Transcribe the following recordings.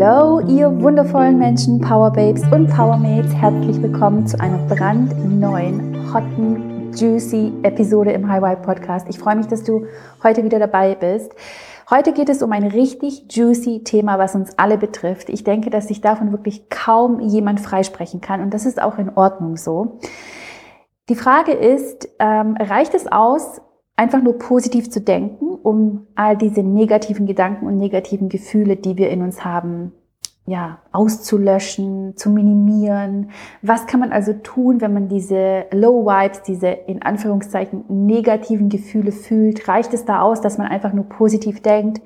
Hallo, ihr wundervollen Menschen, Power Babes und Power Mates. Herzlich willkommen zu einer brandneuen, hotten, juicy Episode im High Vibe Podcast. Ich freue mich, dass du heute wieder dabei bist. Heute geht es um ein richtig juicy Thema, was uns alle betrifft. Ich denke, dass sich davon wirklich kaum jemand freisprechen kann und das ist auch in Ordnung so. Die Frage ist, ähm, reicht es aus, einfach nur positiv zu denken, um all diese negativen Gedanken und negativen Gefühle, die wir in uns haben, ja, auszulöschen, zu minimieren. Was kann man also tun, wenn man diese Low Vibes, diese in Anführungszeichen negativen Gefühle fühlt? Reicht es da aus, dass man einfach nur positiv denkt?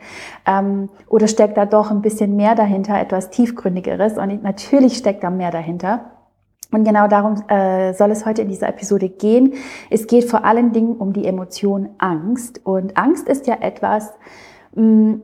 Ähm, oder steckt da doch ein bisschen mehr dahinter, etwas tiefgründigeres? Und natürlich steckt da mehr dahinter. Und genau darum äh, soll es heute in dieser Episode gehen. Es geht vor allen Dingen um die Emotion Angst. Und Angst ist ja etwas, mh, mm,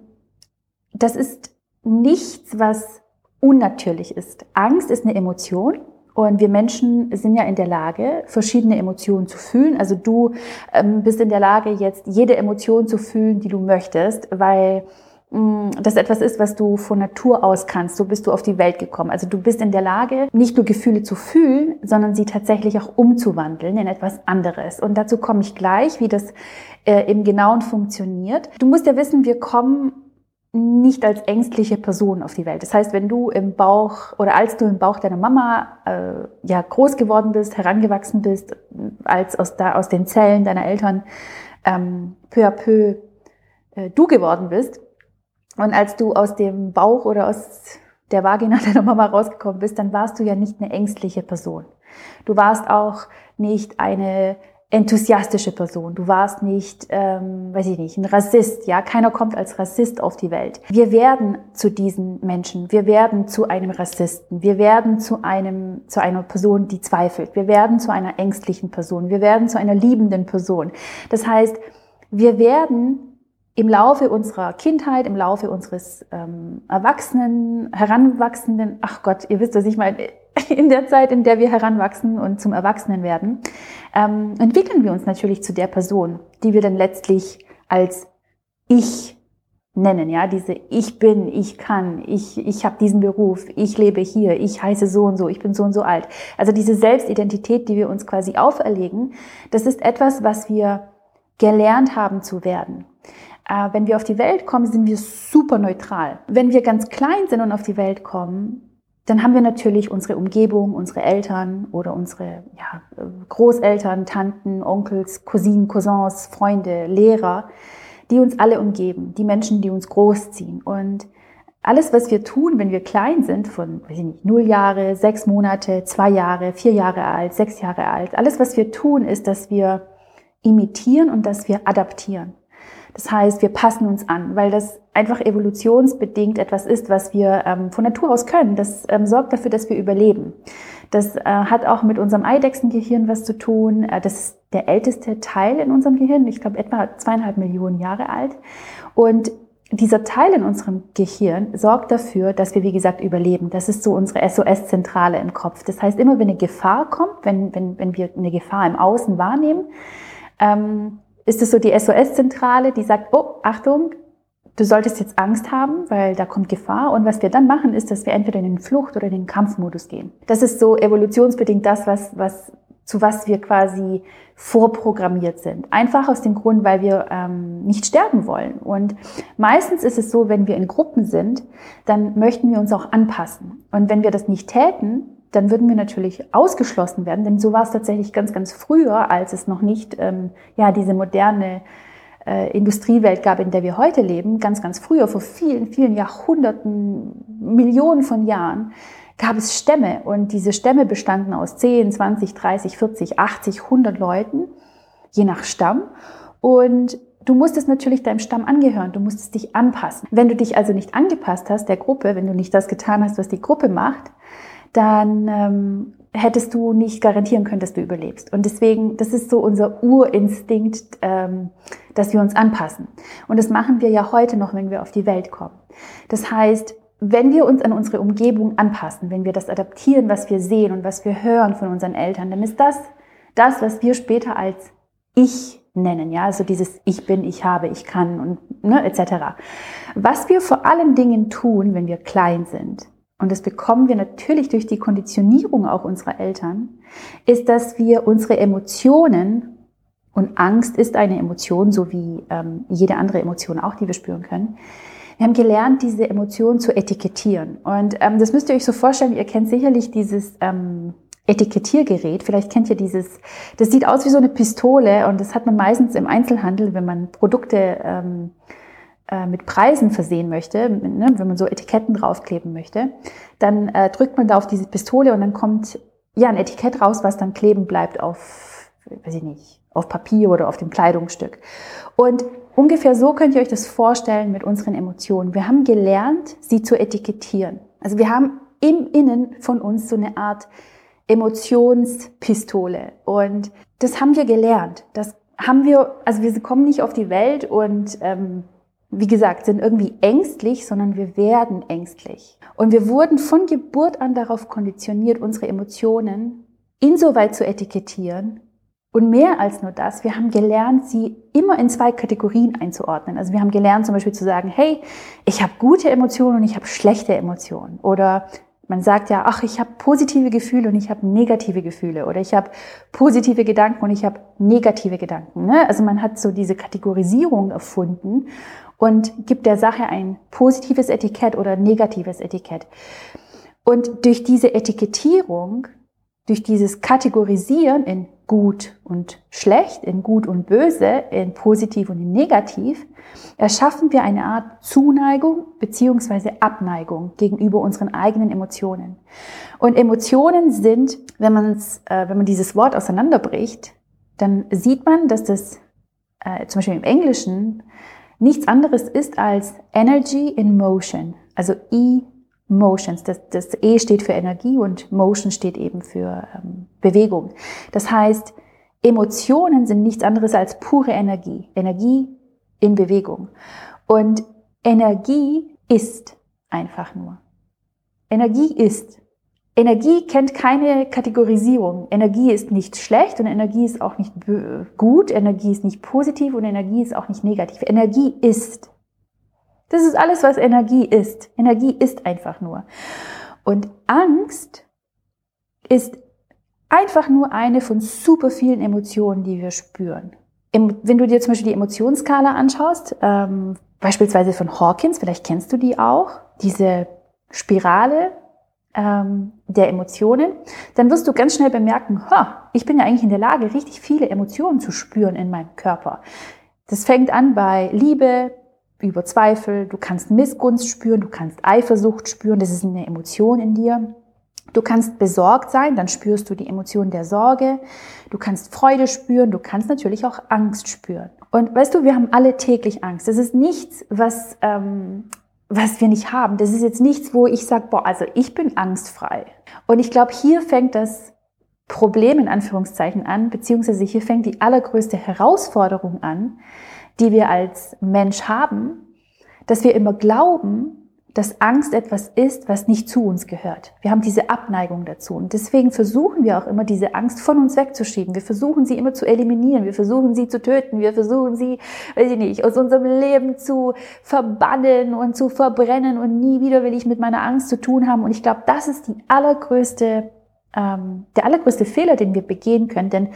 das ist nichts, was unnatürlich ist. Angst ist eine Emotion. Und wir Menschen sind ja in der Lage, verschiedene Emotionen zu fühlen. Also du ähm, bist in der Lage, jetzt jede Emotion zu fühlen, die du möchtest, weil das etwas ist, was du von Natur aus kannst. So bist du auf die Welt gekommen. Also du bist in der Lage, nicht nur Gefühle zu fühlen, sondern sie tatsächlich auch umzuwandeln in etwas anderes. Und dazu komme ich gleich, wie das äh, im Genauen funktioniert. Du musst ja wissen, wir kommen nicht als ängstliche Person auf die Welt. Das heißt, wenn du im Bauch oder als du im Bauch deiner Mama äh, ja groß geworden bist, herangewachsen bist, als aus, da, aus den Zellen deiner Eltern ähm, peu à peu äh, du geworden bist, und als du aus dem Bauch oder aus der Vagina deiner Mama rausgekommen bist, dann warst du ja nicht eine ängstliche Person. Du warst auch nicht eine enthusiastische Person. Du warst nicht, ähm, weiß ich nicht, ein Rassist. Ja, keiner kommt als Rassist auf die Welt. Wir werden zu diesen Menschen. Wir werden zu einem Rassisten. Wir werden zu einem, zu einer Person, die zweifelt. Wir werden zu einer ängstlichen Person. Wir werden zu einer liebenden Person. Das heißt, wir werden im Laufe unserer Kindheit, im Laufe unseres ähm, Erwachsenen, Heranwachsenden, ach Gott, ihr wisst, was ich meine, in der Zeit, in der wir heranwachsen und zum Erwachsenen werden, ähm, entwickeln wir uns natürlich zu der Person, die wir dann letztlich als Ich nennen, ja, diese Ich bin, ich kann, ich, ich habe diesen Beruf, ich lebe hier, ich heiße so und so, ich bin so und so alt. Also diese Selbstidentität, die wir uns quasi auferlegen, das ist etwas, was wir gelernt haben zu werden. Äh, wenn wir auf die Welt kommen, sind wir super neutral. Wenn wir ganz klein sind und auf die Welt kommen, dann haben wir natürlich unsere Umgebung, unsere Eltern oder unsere ja, Großeltern, Tanten, Onkels, Cousinen, Cousins, Freunde, Lehrer, die uns alle umgeben, die Menschen, die uns großziehen. Und alles, was wir tun, wenn wir klein sind, von weiß ich nicht, null Jahre, sechs Monate, zwei Jahre, vier Jahre alt, sechs Jahre alt, alles, was wir tun, ist, dass wir imitieren und dass wir adaptieren. Das heißt, wir passen uns an, weil das einfach evolutionsbedingt etwas ist, was wir ähm, von Natur aus können. Das ähm, sorgt dafür, dass wir überleben. Das äh, hat auch mit unserem Eidechsengehirn was zu tun. Äh, das ist der älteste Teil in unserem Gehirn, ich glaube etwa zweieinhalb Millionen Jahre alt. Und dieser Teil in unserem Gehirn sorgt dafür, dass wir, wie gesagt, überleben. Das ist so unsere SOS-Zentrale im Kopf. Das heißt, immer wenn eine Gefahr kommt, wenn, wenn, wenn wir eine Gefahr im Außen wahrnehmen, ähm, ist es so die SOS-Zentrale, die sagt, oh, Achtung, du solltest jetzt Angst haben, weil da kommt Gefahr. Und was wir dann machen, ist, dass wir entweder in den Flucht- oder in den Kampfmodus gehen. Das ist so evolutionsbedingt das, was, was, zu was wir quasi vorprogrammiert sind. Einfach aus dem Grund, weil wir ähm, nicht sterben wollen. Und meistens ist es so, wenn wir in Gruppen sind, dann möchten wir uns auch anpassen. Und wenn wir das nicht täten, dann würden wir natürlich ausgeschlossen werden, denn so war es tatsächlich ganz, ganz früher, als es noch nicht ähm, ja diese moderne äh, Industriewelt gab, in der wir heute leben. Ganz, ganz früher, vor vielen, vielen Jahrhunderten, Millionen von Jahren, gab es Stämme und diese Stämme bestanden aus 10, 20, 30, 40, 80, 100 Leuten, je nach Stamm. Und Du musstest natürlich deinem Stamm angehören, du musstest dich anpassen. Wenn du dich also nicht angepasst hast der Gruppe, wenn du nicht das getan hast, was die Gruppe macht, dann ähm, hättest du nicht garantieren können, dass du überlebst. Und deswegen, das ist so unser Urinstinkt, ähm, dass wir uns anpassen. Und das machen wir ja heute noch, wenn wir auf die Welt kommen. Das heißt, wenn wir uns an unsere Umgebung anpassen, wenn wir das adaptieren, was wir sehen und was wir hören von unseren Eltern, dann ist das das, was wir später als Ich nennen, ja, also dieses Ich bin, ich habe, ich kann und ne, etc. Was wir vor allen Dingen tun, wenn wir klein sind, und das bekommen wir natürlich durch die Konditionierung auch unserer Eltern, ist, dass wir unsere Emotionen und Angst ist eine Emotion, so wie ähm, jede andere Emotion auch, die wir spüren können. Wir haben gelernt, diese Emotionen zu etikettieren. Und ähm, das müsst ihr euch so vorstellen, ihr kennt sicherlich dieses ähm, Etikettiergerät. Vielleicht kennt ihr dieses, das sieht aus wie so eine Pistole und das hat man meistens im Einzelhandel, wenn man Produkte ähm, äh, mit Preisen versehen möchte, ne, wenn man so Etiketten draufkleben möchte, dann äh, drückt man da auf diese Pistole und dann kommt ja ein Etikett raus, was dann kleben bleibt auf, weiß ich nicht, auf Papier oder auf dem Kleidungsstück. Und ungefähr so könnt ihr euch das vorstellen mit unseren Emotionen. Wir haben gelernt, sie zu etikettieren. Also wir haben im Innen von uns so eine Art Emotionspistole. Und das haben wir gelernt. Das haben wir, also wir kommen nicht auf die Welt und ähm, wie gesagt, sind irgendwie ängstlich, sondern wir werden ängstlich. Und wir wurden von Geburt an darauf konditioniert, unsere Emotionen insoweit zu etikettieren. Und mehr als nur das, wir haben gelernt, sie immer in zwei Kategorien einzuordnen. Also wir haben gelernt zum Beispiel zu sagen, hey, ich habe gute Emotionen und ich habe schlechte Emotionen. Oder man sagt ja, ach, ich habe positive Gefühle und ich habe negative Gefühle oder ich habe positive Gedanken und ich habe negative Gedanken. Ne? Also man hat so diese Kategorisierung erfunden und gibt der Sache ein positives Etikett oder negatives Etikett. Und durch diese Etikettierung, durch dieses Kategorisieren in gut und schlecht, in gut und böse, in positiv und in negativ, erschaffen wir eine Art Zuneigung beziehungsweise Abneigung gegenüber unseren eigenen Emotionen. Und Emotionen sind, wenn, man's, äh, wenn man dieses Wort auseinanderbricht, dann sieht man, dass das äh, zum Beispiel im Englischen nichts anderes ist als Energy in Motion, also E-Motions. Das, das E steht für Energie und Motion steht eben für ähm, Bewegung. Das heißt, Emotionen sind nichts anderes als pure Energie. Energie in Bewegung. Und Energie ist einfach nur. Energie ist. Energie kennt keine Kategorisierung. Energie ist nicht schlecht und Energie ist auch nicht gut. Energie ist nicht positiv und Energie ist auch nicht negativ. Energie ist. Das ist alles, was Energie ist. Energie ist einfach nur. Und Angst ist einfach nur eine von super vielen Emotionen, die wir spüren. Wenn du dir zum Beispiel die Emotionsskala anschaust, ähm, beispielsweise von Hawkins, vielleicht kennst du die auch, diese Spirale ähm, der Emotionen, dann wirst du ganz schnell bemerken, ha, ich bin ja eigentlich in der Lage, richtig viele Emotionen zu spüren in meinem Körper. Das fängt an bei Liebe, über Zweifel, du kannst Missgunst spüren, du kannst Eifersucht spüren, das ist eine Emotion in dir. Du kannst besorgt sein, dann spürst du die Emotion der Sorge. Du kannst Freude spüren, du kannst natürlich auch Angst spüren. Und weißt du, wir haben alle täglich Angst. Das ist nichts, was, ähm, was wir nicht haben. Das ist jetzt nichts, wo ich sage, boah, also ich bin angstfrei. Und ich glaube, hier fängt das Problem in Anführungszeichen an, beziehungsweise hier fängt die allergrößte Herausforderung an, die wir als Mensch haben, dass wir immer glauben, dass Angst etwas ist, was nicht zu uns gehört. Wir haben diese Abneigung dazu. Und deswegen versuchen wir auch immer, diese Angst von uns wegzuschieben. Wir versuchen sie immer zu eliminieren. Wir versuchen sie zu töten. Wir versuchen sie, weiß ich nicht, aus unserem Leben zu verbannen und zu verbrennen. Und nie wieder will ich mit meiner Angst zu tun haben. Und ich glaube, das ist die allergrößte, ähm, der allergrößte Fehler, den wir begehen können. Denn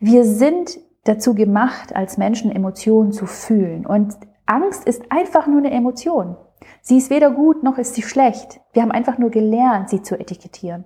wir sind dazu gemacht, als Menschen Emotionen zu fühlen. Und Angst ist einfach nur eine Emotion. Sie ist weder gut noch ist sie schlecht. Wir haben einfach nur gelernt, sie zu etikettieren.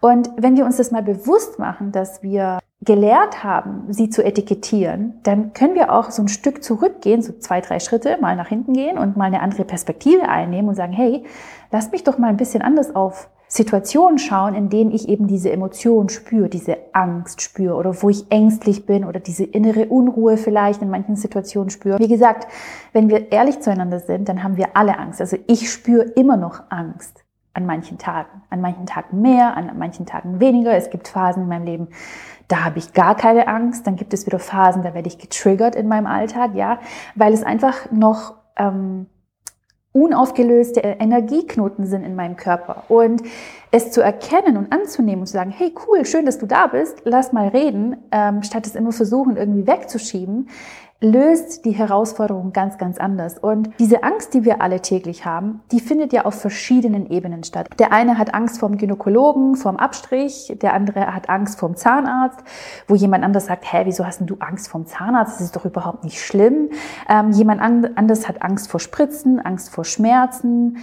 Und wenn wir uns das mal bewusst machen, dass wir gelernt haben, sie zu etikettieren, dann können wir auch so ein Stück zurückgehen, so zwei, drei Schritte mal nach hinten gehen und mal eine andere Perspektive einnehmen und sagen, hey, lass mich doch mal ein bisschen anders auf Situationen schauen, in denen ich eben diese Emotion spüre, diese Angst spüre oder wo ich ängstlich bin oder diese innere Unruhe vielleicht in manchen Situationen spüre. Wie gesagt, wenn wir ehrlich zueinander sind, dann haben wir alle Angst. Also ich spüre immer noch Angst an manchen Tagen. An manchen Tagen mehr, an manchen Tagen weniger. Es gibt Phasen in meinem Leben, da habe ich gar keine Angst. Dann gibt es wieder Phasen, da werde ich getriggert in meinem Alltag, ja, weil es einfach noch ähm, unaufgelöste Energieknoten sind in meinem Körper. Und es zu erkennen und anzunehmen und zu sagen, hey cool, schön, dass du da bist, lass mal reden, ähm, statt es immer versuchen, irgendwie wegzuschieben, löst die Herausforderung ganz, ganz anders. Und diese Angst, die wir alle täglich haben, die findet ja auf verschiedenen Ebenen statt. Der eine hat Angst vorm Gynäkologen, vorm Abstrich, der andere hat Angst vorm Zahnarzt, wo jemand anders sagt, hä, wieso hast denn du Angst vorm Zahnarzt? Das ist doch überhaupt nicht schlimm. Ähm, jemand anders hat Angst vor Spritzen, Angst vor Schmerzen.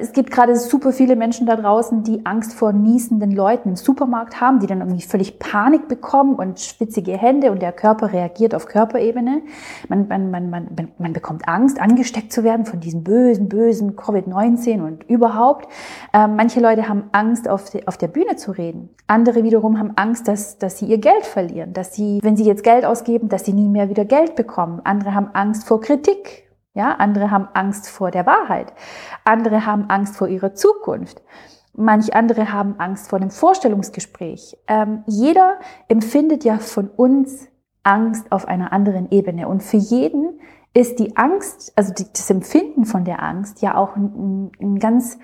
Es gibt gerade super viele Menschen da draußen, die Angst vor niesenden Leuten im Supermarkt haben, die dann irgendwie völlig Panik bekommen und schwitzige Hände und der Körper reagiert auf Körperebene. Ebene. Man, man, man, man, man bekommt Angst, angesteckt zu werden von diesem bösen, bösen Covid-19 und überhaupt. Ähm, manche Leute haben Angst, auf, die, auf der Bühne zu reden. Andere wiederum haben Angst, dass, dass sie ihr Geld verlieren, dass sie, wenn sie jetzt Geld ausgeben, dass sie nie mehr wieder Geld bekommen. Andere haben Angst vor Kritik. Ja, andere haben Angst vor der Wahrheit. Andere haben Angst vor ihrer Zukunft. Manch andere haben Angst vor dem Vorstellungsgespräch. Ähm, jeder empfindet ja von uns Angst auf einer anderen Ebene. Und für jeden ist die Angst, also das Empfinden von der Angst ja auch ein, ein ganz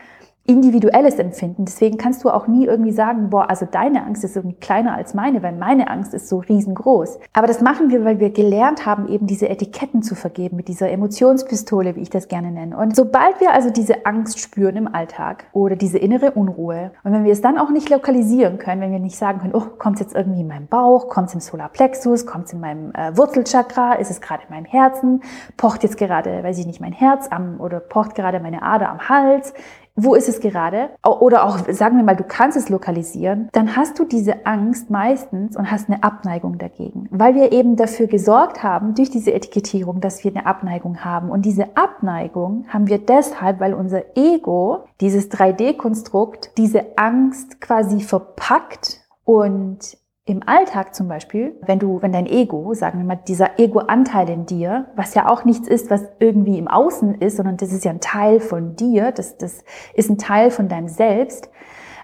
individuelles Empfinden. Deswegen kannst du auch nie irgendwie sagen, boah, also deine Angst ist irgendwie kleiner als meine, weil meine Angst ist so riesengroß. Aber das machen wir, weil wir gelernt haben, eben diese Etiketten zu vergeben mit dieser Emotionspistole, wie ich das gerne nenne. Und sobald wir also diese Angst spüren im Alltag oder diese innere Unruhe und wenn wir es dann auch nicht lokalisieren können, wenn wir nicht sagen können, oh, kommt es jetzt irgendwie in meinem Bauch, kommt es im Solarplexus, kommt es in meinem äh, Wurzelchakra, ist es gerade in meinem Herzen, pocht jetzt gerade, weiß ich nicht, mein Herz am oder pocht gerade meine Ader am Hals, wo ist es gerade? Oder auch, sagen wir mal, du kannst es lokalisieren, dann hast du diese Angst meistens und hast eine Abneigung dagegen. Weil wir eben dafür gesorgt haben, durch diese Etikettierung, dass wir eine Abneigung haben. Und diese Abneigung haben wir deshalb, weil unser Ego, dieses 3D-Konstrukt, diese Angst quasi verpackt und im Alltag zum Beispiel, wenn du, wenn dein Ego, sagen wir mal, dieser Ego-Anteil in dir, was ja auch nichts ist, was irgendwie im Außen ist, sondern das ist ja ein Teil von dir, das, das ist ein Teil von deinem Selbst.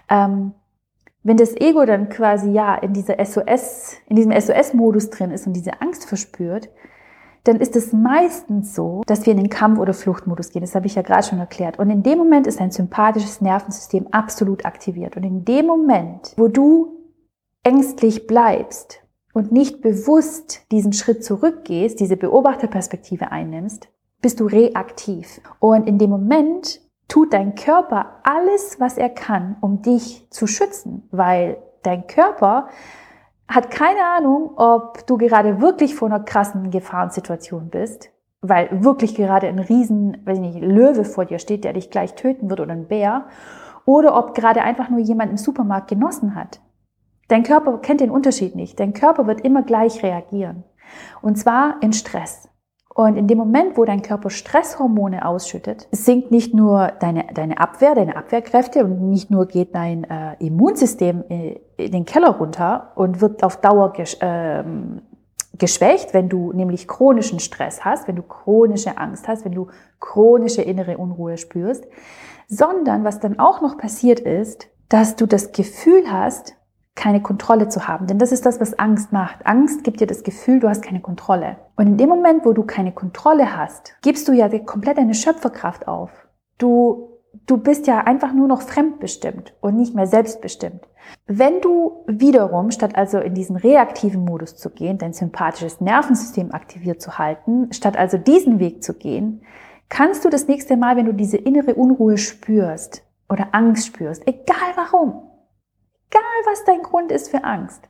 Ähm, wenn das Ego dann quasi ja in dieser SOS, in diesem SOS-Modus drin ist und diese Angst verspürt, dann ist es meistens so, dass wir in den Kampf- oder Fluchtmodus gehen. Das habe ich ja gerade schon erklärt. Und in dem Moment ist dein sympathisches Nervensystem absolut aktiviert. Und in dem Moment, wo du ängstlich bleibst und nicht bewusst diesen Schritt zurückgehst, diese Beobachterperspektive einnimmst, bist du reaktiv. Und in dem Moment tut dein Körper alles, was er kann, um dich zu schützen, weil dein Körper hat keine Ahnung, ob du gerade wirklich vor einer krassen Gefahrensituation bist, weil wirklich gerade ein riesen, weiß ich nicht, Löwe vor dir steht, der dich gleich töten wird oder ein Bär, oder ob gerade einfach nur jemand im Supermarkt genossen hat. Dein Körper kennt den Unterschied nicht. Dein Körper wird immer gleich reagieren. Und zwar in Stress. Und in dem Moment, wo dein Körper Stresshormone ausschüttet, sinkt nicht nur deine, deine Abwehr, deine Abwehrkräfte und nicht nur geht dein äh, Immunsystem in, in den Keller runter und wird auf Dauer gesch, äh, geschwächt, wenn du nämlich chronischen Stress hast, wenn du chronische Angst hast, wenn du chronische innere Unruhe spürst, sondern was dann auch noch passiert ist, dass du das Gefühl hast, keine Kontrolle zu haben. Denn das ist das, was Angst macht. Angst gibt dir das Gefühl, du hast keine Kontrolle. Und in dem Moment, wo du keine Kontrolle hast, gibst du ja komplett deine Schöpferkraft auf. Du, du bist ja einfach nur noch fremdbestimmt und nicht mehr selbstbestimmt. Wenn du wiederum, statt also in diesen reaktiven Modus zu gehen, dein sympathisches Nervensystem aktiviert zu halten, statt also diesen Weg zu gehen, kannst du das nächste Mal, wenn du diese innere Unruhe spürst oder Angst spürst, egal warum, was dein Grund ist für Angst.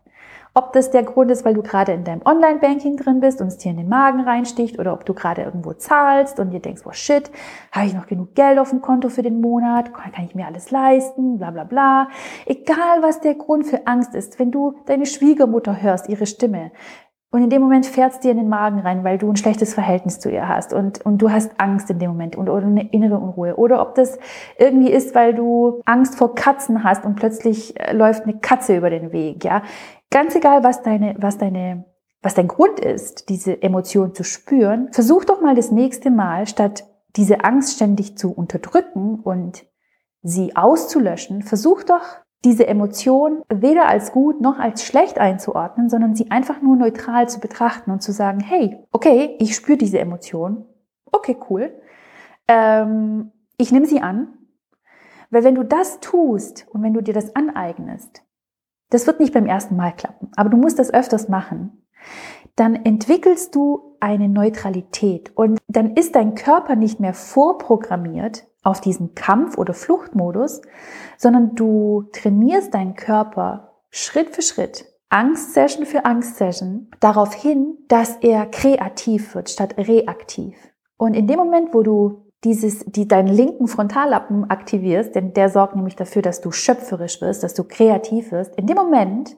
Ob das der Grund ist, weil du gerade in deinem Online-Banking drin bist und es dir in den Magen reinsticht oder ob du gerade irgendwo zahlst und dir denkst, oh shit, habe ich noch genug Geld auf dem Konto für den Monat, kann ich mir alles leisten, bla bla bla. Egal, was der Grund für Angst ist, wenn du deine Schwiegermutter hörst, ihre Stimme, und in dem Moment fährt es dir in den Magen rein, weil du ein schlechtes Verhältnis zu ihr hast und, und du hast Angst in dem Moment und, oder eine innere Unruhe. Oder ob das irgendwie ist, weil du Angst vor Katzen hast und plötzlich äh, läuft eine Katze über den Weg, ja. Ganz egal, was deine, was deine, was dein Grund ist, diese Emotion zu spüren, versuch doch mal das nächste Mal, statt diese Angst ständig zu unterdrücken und sie auszulöschen, versuch doch diese Emotion weder als gut noch als schlecht einzuordnen, sondern sie einfach nur neutral zu betrachten und zu sagen, hey, okay, ich spüre diese Emotion, okay, cool. ähm, ich nehme sie an, weil wenn du das tust und wenn du dir das aneignest, das wird nicht beim ersten Mal klappen, aber du musst das öfters machen, dann entwickelst du eine Neutralität und dann ist dein Körper nicht mehr vorprogrammiert auf diesen Kampf- oder Fluchtmodus, sondern du trainierst deinen Körper Schritt für Schritt, Angstsession für Angstsession, darauf hin, dass er kreativ wird statt reaktiv. Und in dem Moment, wo du dieses, die, deinen linken Frontallappen aktivierst, denn der sorgt nämlich dafür, dass du schöpferisch wirst, dass du kreativ wirst. In dem Moment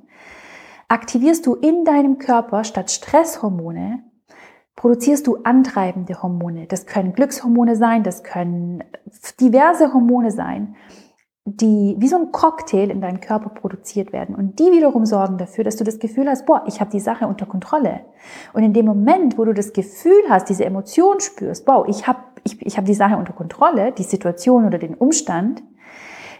aktivierst du in deinem Körper statt Stresshormone, produzierst du antreibende Hormone. Das können Glückshormone sein, das können diverse Hormone sein, die wie so ein Cocktail in deinem Körper produziert werden. Und die wiederum sorgen dafür, dass du das Gefühl hast, boah, ich habe die Sache unter Kontrolle. Und in dem Moment, wo du das Gefühl hast, diese Emotion spürst, wow, ich habe ich, ich hab die Sache unter Kontrolle, die Situation oder den Umstand,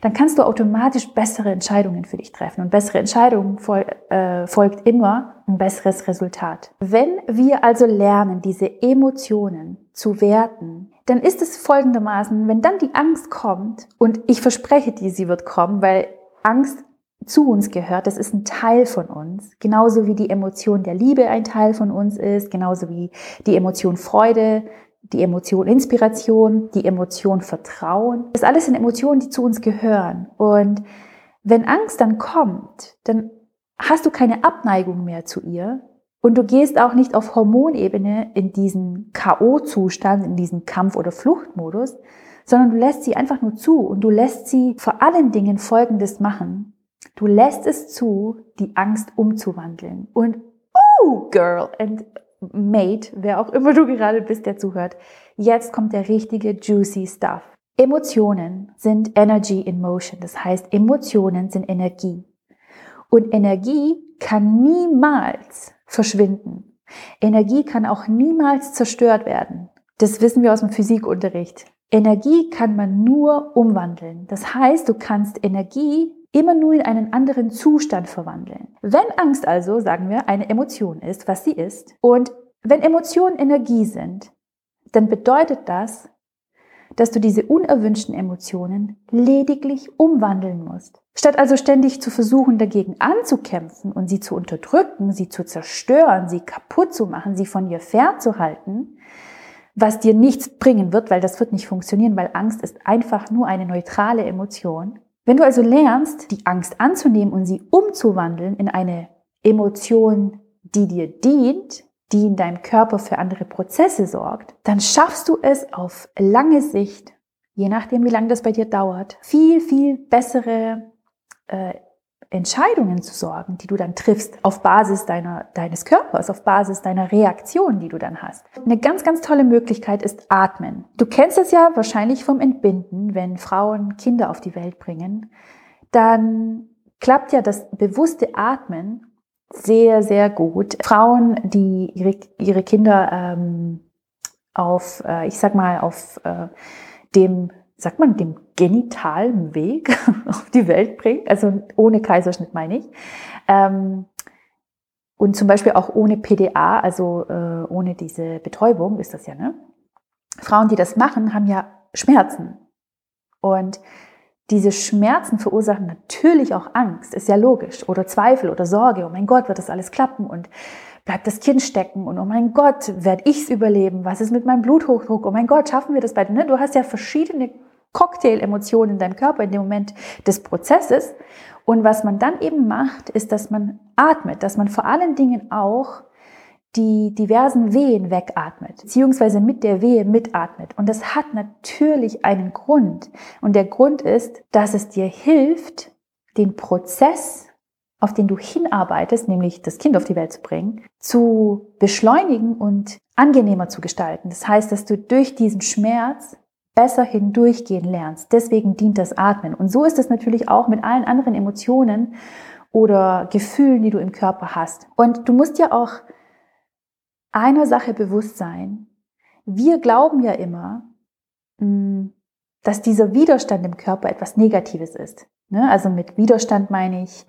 dann kannst du automatisch bessere Entscheidungen für dich treffen. Und bessere Entscheidungen fol äh, folgt immer ein besseres Resultat. Wenn wir also lernen, diese Emotionen zu werten, dann ist es folgendermaßen, wenn dann die Angst kommt, und ich verspreche dir, sie wird kommen, weil Angst zu uns gehört, das ist ein Teil von uns, genauso wie die Emotion der Liebe ein Teil von uns ist, genauso wie die Emotion Freude, die Emotion Inspiration, die Emotion Vertrauen. Das alles sind Emotionen, die zu uns gehören. Und wenn Angst dann kommt, dann hast du keine Abneigung mehr zu ihr und du gehst auch nicht auf Hormonebene in diesen KO-Zustand, in diesen Kampf- oder Fluchtmodus, sondern du lässt sie einfach nur zu und du lässt sie vor allen Dingen Folgendes machen. Du lässt es zu, die Angst umzuwandeln. Und, oh, Girl, and Mate, wer auch immer du gerade bist, der zuhört, jetzt kommt der richtige juicy Stuff. Emotionen sind Energy in Motion. Das heißt, Emotionen sind Energie. Und Energie kann niemals verschwinden. Energie kann auch niemals zerstört werden. Das wissen wir aus dem Physikunterricht. Energie kann man nur umwandeln. Das heißt, du kannst Energie immer nur in einen anderen Zustand verwandeln. Wenn Angst also, sagen wir, eine Emotion ist, was sie ist, und wenn Emotionen Energie sind, dann bedeutet das, dass du diese unerwünschten Emotionen lediglich umwandeln musst. Statt also ständig zu versuchen, dagegen anzukämpfen und sie zu unterdrücken, sie zu zerstören, sie kaputt zu machen, sie von dir fernzuhalten, was dir nichts bringen wird, weil das wird nicht funktionieren, weil Angst ist einfach nur eine neutrale Emotion, wenn du also lernst, die Angst anzunehmen und sie umzuwandeln in eine Emotion, die dir dient, die in deinem Körper für andere Prozesse sorgt, dann schaffst du es auf lange Sicht, je nachdem wie lange das bei dir dauert, viel, viel bessere äh, Entscheidungen zu sorgen, die du dann triffst auf Basis deiner, deines Körpers, auf Basis deiner Reaktion, die du dann hast. Eine ganz, ganz tolle Möglichkeit ist Atmen. Du kennst es ja wahrscheinlich vom Entbinden, wenn Frauen Kinder auf die Welt bringen, dann klappt ja das bewusste Atmen sehr, sehr gut. Frauen, die ihre, ihre Kinder ähm, auf, äh, ich sag mal, auf äh, dem sagt man, dem genitalen Weg auf die Welt bringt, also ohne Kaiserschnitt meine ich. Ähm, und zum Beispiel auch ohne PDA, also äh, ohne diese Betäubung ist das ja, ne? Frauen, die das machen, haben ja Schmerzen. Und diese Schmerzen verursachen natürlich auch Angst, ist ja logisch. Oder Zweifel oder Sorge, oh mein Gott, wird das alles klappen und bleibt das Kind stecken und oh mein Gott, werde ich's überleben? Was ist mit meinem Bluthochdruck? Oh mein Gott, schaffen wir das beide? Ne? Du hast ja verschiedene Cocktail-Emotionen in deinem Körper in dem Moment des Prozesses. Und was man dann eben macht, ist, dass man atmet, dass man vor allen Dingen auch die diversen Wehen wegatmet, beziehungsweise mit der Wehe mitatmet. Und das hat natürlich einen Grund. Und der Grund ist, dass es dir hilft, den Prozess, auf den du hinarbeitest, nämlich das Kind auf die Welt zu bringen, zu beschleunigen und angenehmer zu gestalten. Das heißt, dass du durch diesen Schmerz besser hindurchgehen lernst. Deswegen dient das Atmen. Und so ist es natürlich auch mit allen anderen Emotionen oder Gefühlen, die du im Körper hast. Und du musst ja auch einer Sache bewusst sein. Wir glauben ja immer, mm, dass dieser Widerstand im Körper etwas Negatives ist. Ne? Also mit Widerstand meine ich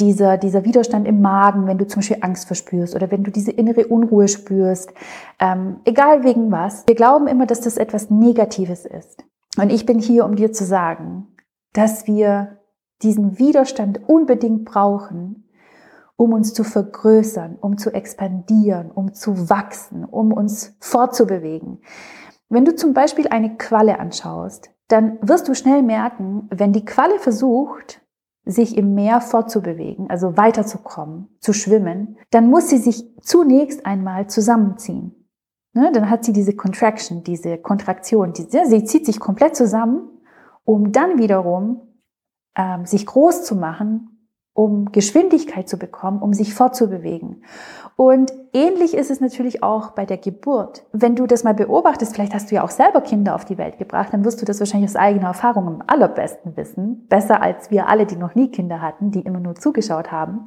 dieser, dieser Widerstand im Magen, wenn du zum Beispiel Angst verspürst oder wenn du diese innere Unruhe spürst, ähm, egal wegen was. Wir glauben immer, dass das etwas Negatives ist. Und ich bin hier, um dir zu sagen, dass wir diesen Widerstand unbedingt brauchen, um uns zu vergrößern, um zu expandieren, um zu wachsen, um uns fortzubewegen. Wenn du zum Beispiel eine Qualle anschaust, dann wirst du schnell merken, wenn die Qualle versucht, sich im Meer fortzubewegen, also weiterzukommen, zu schwimmen, dann muss sie sich zunächst einmal zusammenziehen. Ne? Dann hat sie diese Contraction, diese Kontraktion, diese, sie zieht sich komplett zusammen, um dann wiederum ähm, sich groß zu machen um Geschwindigkeit zu bekommen, um sich fortzubewegen. Und ähnlich ist es natürlich auch bei der Geburt. Wenn du das mal beobachtest, vielleicht hast du ja auch selber Kinder auf die Welt gebracht, dann wirst du das wahrscheinlich aus eigener Erfahrung am allerbesten wissen, besser als wir alle, die noch nie Kinder hatten, die immer nur zugeschaut haben,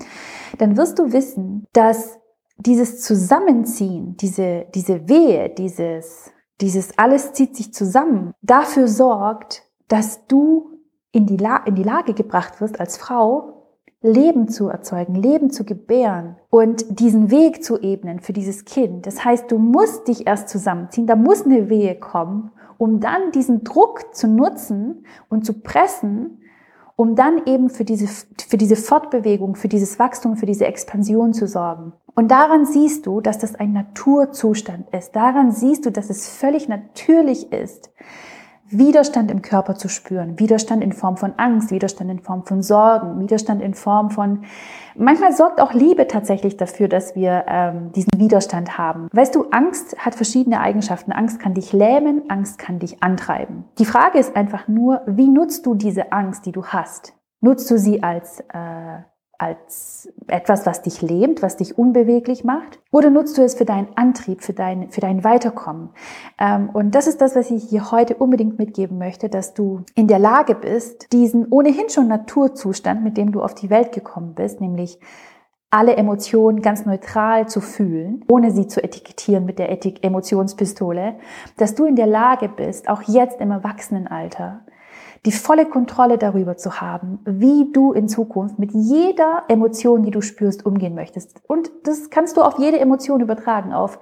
dann wirst du wissen, dass dieses Zusammenziehen, diese, diese Wehe, dieses, dieses alles zieht sich zusammen, dafür sorgt, dass du in die, La in die Lage gebracht wirst als Frau, Leben zu erzeugen, Leben zu gebären und diesen Weg zu ebnen für dieses Kind. Das heißt, du musst dich erst zusammenziehen, da muss eine Wehe kommen, um dann diesen Druck zu nutzen und zu pressen, um dann eben für diese, für diese Fortbewegung, für dieses Wachstum, für diese Expansion zu sorgen. Und daran siehst du, dass das ein Naturzustand ist. Daran siehst du, dass es völlig natürlich ist, Widerstand im Körper zu spüren. Widerstand in Form von Angst, Widerstand in Form von Sorgen, Widerstand in Form von... Manchmal sorgt auch Liebe tatsächlich dafür, dass wir ähm, diesen Widerstand haben. Weißt du, Angst hat verschiedene Eigenschaften. Angst kann dich lähmen, Angst kann dich antreiben. Die Frage ist einfach nur, wie nutzt du diese Angst, die du hast? Nutzt du sie als äh, als etwas, was dich lähmt, was dich unbeweglich macht? Oder nutzt du es für deinen Antrieb, für dein, für dein Weiterkommen? Ähm, und das ist das, was ich hier heute unbedingt mitgeben möchte, dass du in der Lage bist, diesen ohnehin schon Naturzustand, mit dem du auf die Welt gekommen bist, nämlich alle Emotionen ganz neutral zu fühlen, ohne sie zu etikettieren mit der Ethik Emotionspistole, dass du in der Lage bist, auch jetzt im Erwachsenenalter, die volle Kontrolle darüber zu haben, wie du in Zukunft mit jeder Emotion, die du spürst, umgehen möchtest. Und das kannst du auf jede Emotion übertragen, auf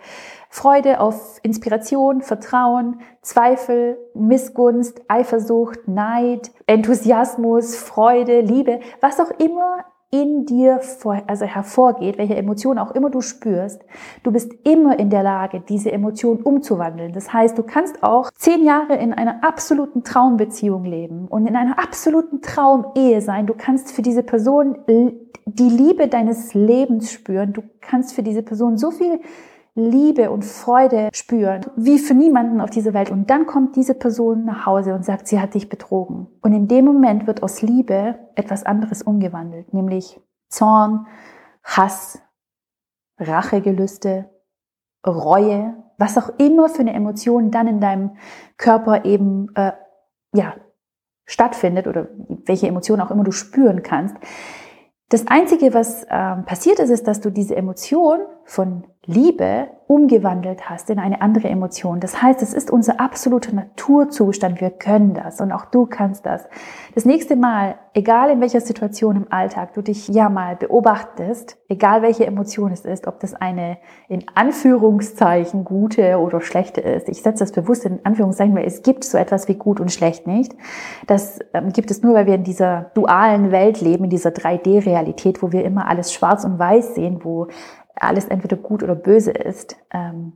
Freude, auf Inspiration, Vertrauen, Zweifel, Missgunst, Eifersucht, Neid, Enthusiasmus, Freude, Liebe, was auch immer in dir vor, also hervorgeht, welche Emotion auch immer du spürst, du bist immer in der Lage, diese Emotion umzuwandeln. Das heißt, du kannst auch zehn Jahre in einer absoluten Traumbeziehung leben und in einer absoluten Traumehe sein. Du kannst für diese Person die Liebe deines Lebens spüren. Du kannst für diese Person so viel Liebe und Freude spüren, wie für niemanden auf dieser Welt. Und dann kommt diese Person nach Hause und sagt, sie hat dich betrogen. Und in dem Moment wird aus Liebe etwas anderes umgewandelt, nämlich Zorn, Hass, Rachegelüste, Reue, was auch immer für eine Emotion dann in deinem Körper eben äh, ja stattfindet oder welche Emotion auch immer du spüren kannst. Das Einzige, was ähm, passiert ist, ist, dass du diese Emotion von Liebe umgewandelt hast in eine andere Emotion. Das heißt, es ist unser absoluter Naturzustand. Wir können das und auch du kannst das. Das nächste Mal, egal in welcher Situation im Alltag du dich ja mal beobachtest, egal welche Emotion es ist, ob das eine in Anführungszeichen gute oder schlechte ist. Ich setze das bewusst in Anführungszeichen, weil es gibt so etwas wie gut und schlecht nicht. Das ähm, gibt es nur, weil wir in dieser dualen Welt leben, in dieser 3D-Realität, wo wir immer alles schwarz und weiß sehen, wo alles entweder gut oder böse ist. Ähm,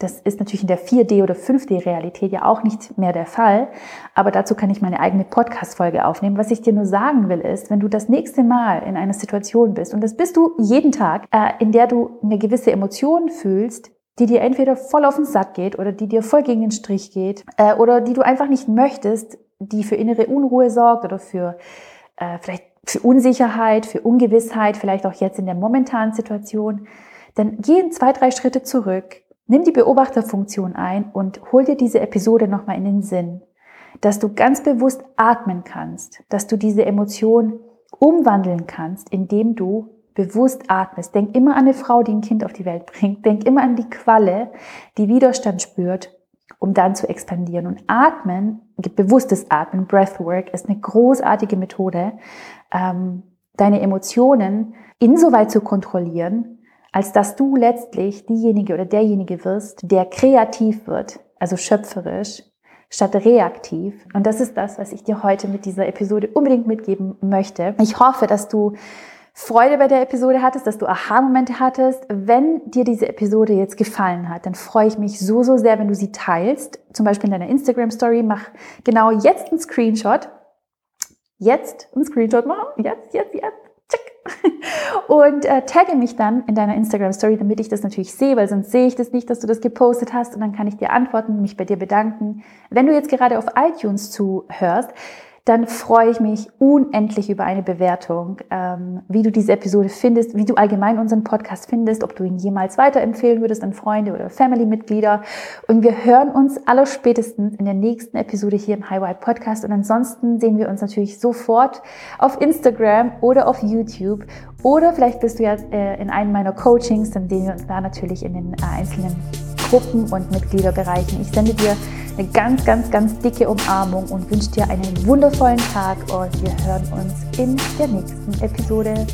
das ist natürlich in der 4D oder 5D-Realität ja auch nicht mehr der Fall. Aber dazu kann ich meine eigene Podcast-Folge aufnehmen. Was ich dir nur sagen will, ist, wenn du das nächste Mal in einer Situation bist, und das bist du jeden Tag, äh, in der du eine gewisse Emotion fühlst, die dir entweder voll auf den Sack geht oder die dir voll gegen den Strich geht äh, oder die du einfach nicht möchtest, die für innere Unruhe sorgt oder für äh, vielleicht für Unsicherheit, für Ungewissheit, vielleicht auch jetzt in der momentanen Situation, dann geh in zwei, drei Schritte zurück, nimm die Beobachterfunktion ein und hol dir diese Episode nochmal in den Sinn, dass du ganz bewusst atmen kannst, dass du diese Emotion umwandeln kannst, indem du bewusst atmest. Denk immer an eine Frau, die ein Kind auf die Welt bringt. Denk immer an die Qualle, die Widerstand spürt, um dann zu expandieren. Und Atmen, bewusstes Atmen, Breathwork, ist eine großartige Methode, ähm, deine Emotionen insoweit zu kontrollieren, als dass du letztlich diejenige oder derjenige wirst, der kreativ wird, also schöpferisch, statt reaktiv. Und das ist das, was ich dir heute mit dieser Episode unbedingt mitgeben möchte. Ich hoffe, dass du Freude bei der Episode hattest, dass du Aha-Momente hattest. Wenn dir diese Episode jetzt gefallen hat, dann freue ich mich so, so sehr, wenn du sie teilst. Zum Beispiel in deiner Instagram-Story. Mach genau jetzt einen Screenshot. Jetzt einen Screenshot machen. Jetzt, jetzt, jetzt. Und äh, tagge mich dann in deiner Instagram Story, damit ich das natürlich sehe, weil sonst sehe ich das nicht, dass du das gepostet hast und dann kann ich dir antworten, mich bei dir bedanken. Wenn du jetzt gerade auf iTunes zuhörst, dann freue ich mich unendlich über eine Bewertung, ähm, wie du diese Episode findest, wie du allgemein unseren Podcast findest, ob du ihn jemals weiterempfehlen würdest an Freunde oder Family-Mitglieder. Und wir hören uns aller spätestens in der nächsten Episode hier im Highway Podcast. Und ansonsten sehen wir uns natürlich sofort auf Instagram oder auf YouTube. Oder vielleicht bist du ja äh, in einem meiner Coachings, dann sehen wir uns da natürlich in den äh, einzelnen Gruppen und Mitgliederbereichen. Ich sende dir eine ganz, ganz, ganz dicke Umarmung und wünsche dir einen wundervollen Tag und wir hören uns in der nächsten Episode.